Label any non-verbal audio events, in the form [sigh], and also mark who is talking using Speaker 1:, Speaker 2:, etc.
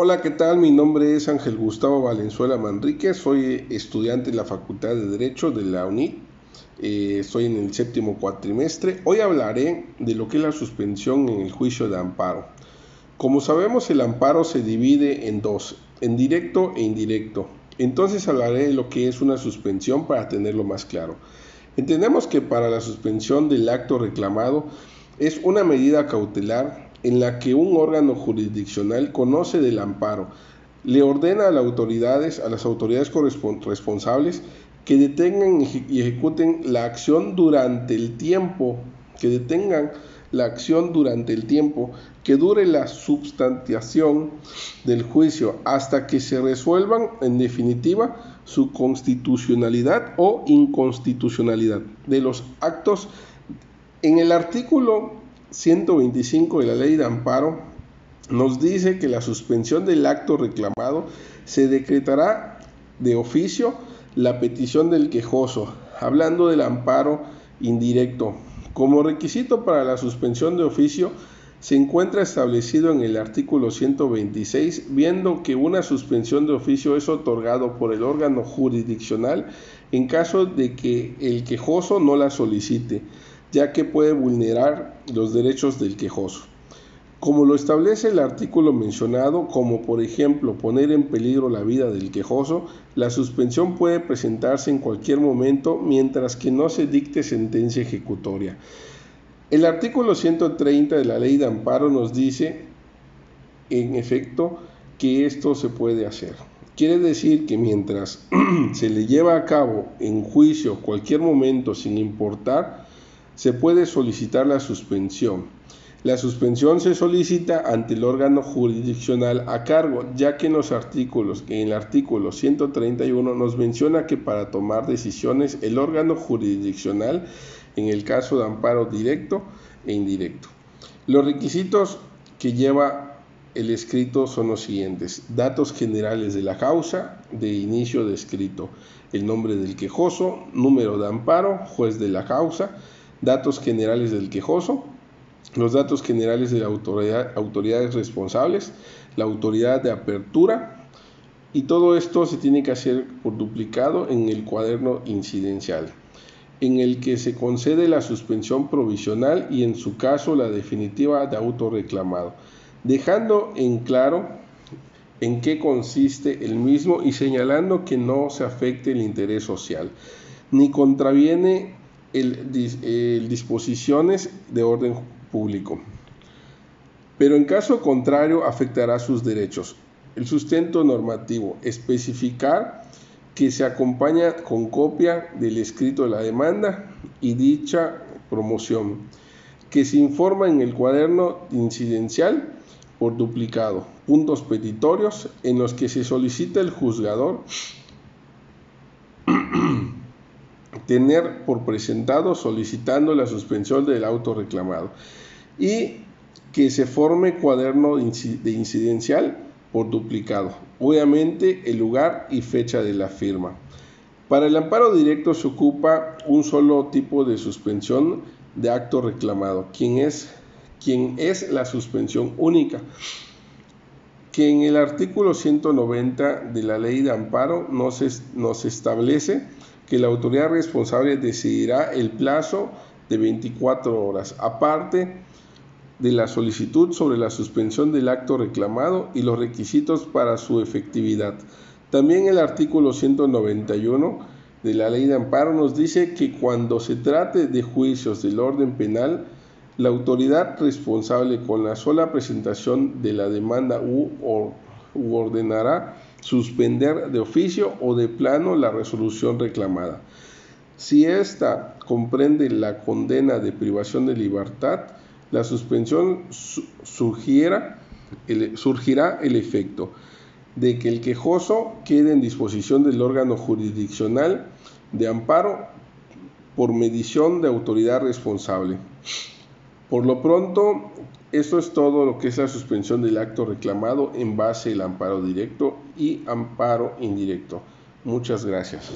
Speaker 1: Hola, ¿qué tal? Mi nombre es Ángel Gustavo Valenzuela Manríquez, soy estudiante en la Facultad de Derecho de la UNIT, eh, estoy en el séptimo cuatrimestre. Hoy hablaré de lo que es la suspensión en el juicio de amparo. Como sabemos, el amparo se divide en dos, en directo e indirecto. Entonces hablaré de lo que es una suspensión para tenerlo más claro. Entendemos que para la suspensión del acto reclamado es una medida cautelar en la que un órgano jurisdiccional conoce del amparo, le ordena a las autoridades, a las autoridades responsables que detengan y ejecuten la acción durante el tiempo, que detengan la acción durante el tiempo que dure la substantiación del juicio hasta que se resuelvan en definitiva su constitucionalidad o inconstitucionalidad de los actos. En el artículo 125 de la ley de amparo nos dice que la suspensión del acto reclamado se decretará de oficio la petición del quejoso, hablando del amparo indirecto. Como requisito para la suspensión de oficio se encuentra establecido en el artículo 126, viendo que una suspensión de oficio es otorgado por el órgano jurisdiccional en caso de que el quejoso no la solicite ya que puede vulnerar los derechos del quejoso. Como lo establece el artículo mencionado, como por ejemplo poner en peligro la vida del quejoso, la suspensión puede presentarse en cualquier momento mientras que no se dicte sentencia ejecutoria. El artículo 130 de la ley de amparo nos dice, en efecto, que esto se puede hacer. Quiere decir que mientras [clears throat] se le lleva a cabo en juicio cualquier momento sin importar se puede solicitar la suspensión. La suspensión se solicita ante el órgano jurisdiccional a cargo, ya que en los artículos, en el artículo 131 nos menciona que para tomar decisiones el órgano jurisdiccional, en el caso de amparo directo e indirecto. Los requisitos que lleva el escrito son los siguientes. Datos generales de la causa de inicio de escrito. El nombre del quejoso, número de amparo, juez de la causa, datos generales del quejoso, los datos generales de las autoridad, autoridades responsables, la autoridad de apertura y todo esto se tiene que hacer por duplicado en el cuaderno incidencial, en el que se concede la suspensión provisional y en su caso la definitiva de autorreclamado, dejando en claro en qué consiste el mismo y señalando que no se afecte el interés social, ni contraviene el, disposiciones de orden público. Pero en caso contrario afectará sus derechos. El sustento normativo, especificar que se acompaña con copia del escrito de la demanda y dicha promoción, que se informa en el cuaderno incidencial por duplicado, puntos petitorios en los que se solicita el juzgador [clears throat] tener por presentado solicitando la suspensión del auto reclamado y que se forme cuaderno de incidencial por duplicado, obviamente el lugar y fecha de la firma. Para el amparo directo se ocupa un solo tipo de suspensión de acto reclamado, quien es, quien es la suspensión única, que en el artículo 190 de la ley de amparo nos, nos establece que la autoridad responsable decidirá el plazo de 24 horas, aparte de la solicitud sobre la suspensión del acto reclamado y los requisitos para su efectividad. También el artículo 191 de la ley de amparo nos dice que cuando se trate de juicios del orden penal, la autoridad responsable con la sola presentación de la demanda u, ordenará suspender de oficio o de plano la resolución reclamada. Si ésta comprende la condena de privación de libertad, la suspensión surgirá el, efecto de que el quejoso quede en disposición del órgano jurisdiccional de amparo por medición de autoridad responsable. Por lo pronto, esto es todo lo que es la suspensión del acto reclamado en base al amparo directo y amparo indirecto. Muchas gracias.